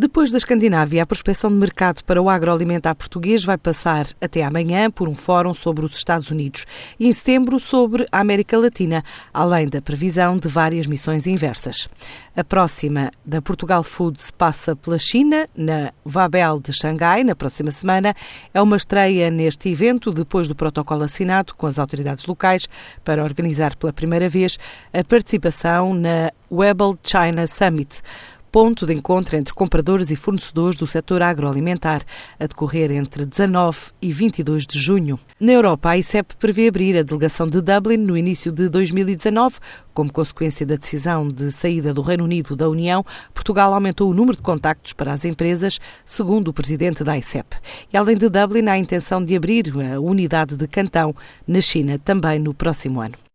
Depois da Escandinávia, a prospecção de mercado para o agroalimentar português vai passar até amanhã por um fórum sobre os Estados Unidos e em setembro sobre a América Latina, além da previsão de várias missões inversas. A próxima da Portugal Foods passa pela China, na Vabel de Xangai, na próxima semana. É uma estreia neste evento, depois do protocolo assinado com as autoridades locais para organizar pela primeira vez a participação na Webel China Summit ponto de encontro entre compradores e fornecedores do setor agroalimentar, a decorrer entre 19 e 22 de junho. Na Europa, a ICEP prevê abrir a delegação de Dublin no início de 2019. Como consequência da decisão de saída do Reino Unido da União, Portugal aumentou o número de contactos para as empresas, segundo o presidente da ICEP. E além de Dublin, há a intenção de abrir a unidade de Cantão na China também no próximo ano.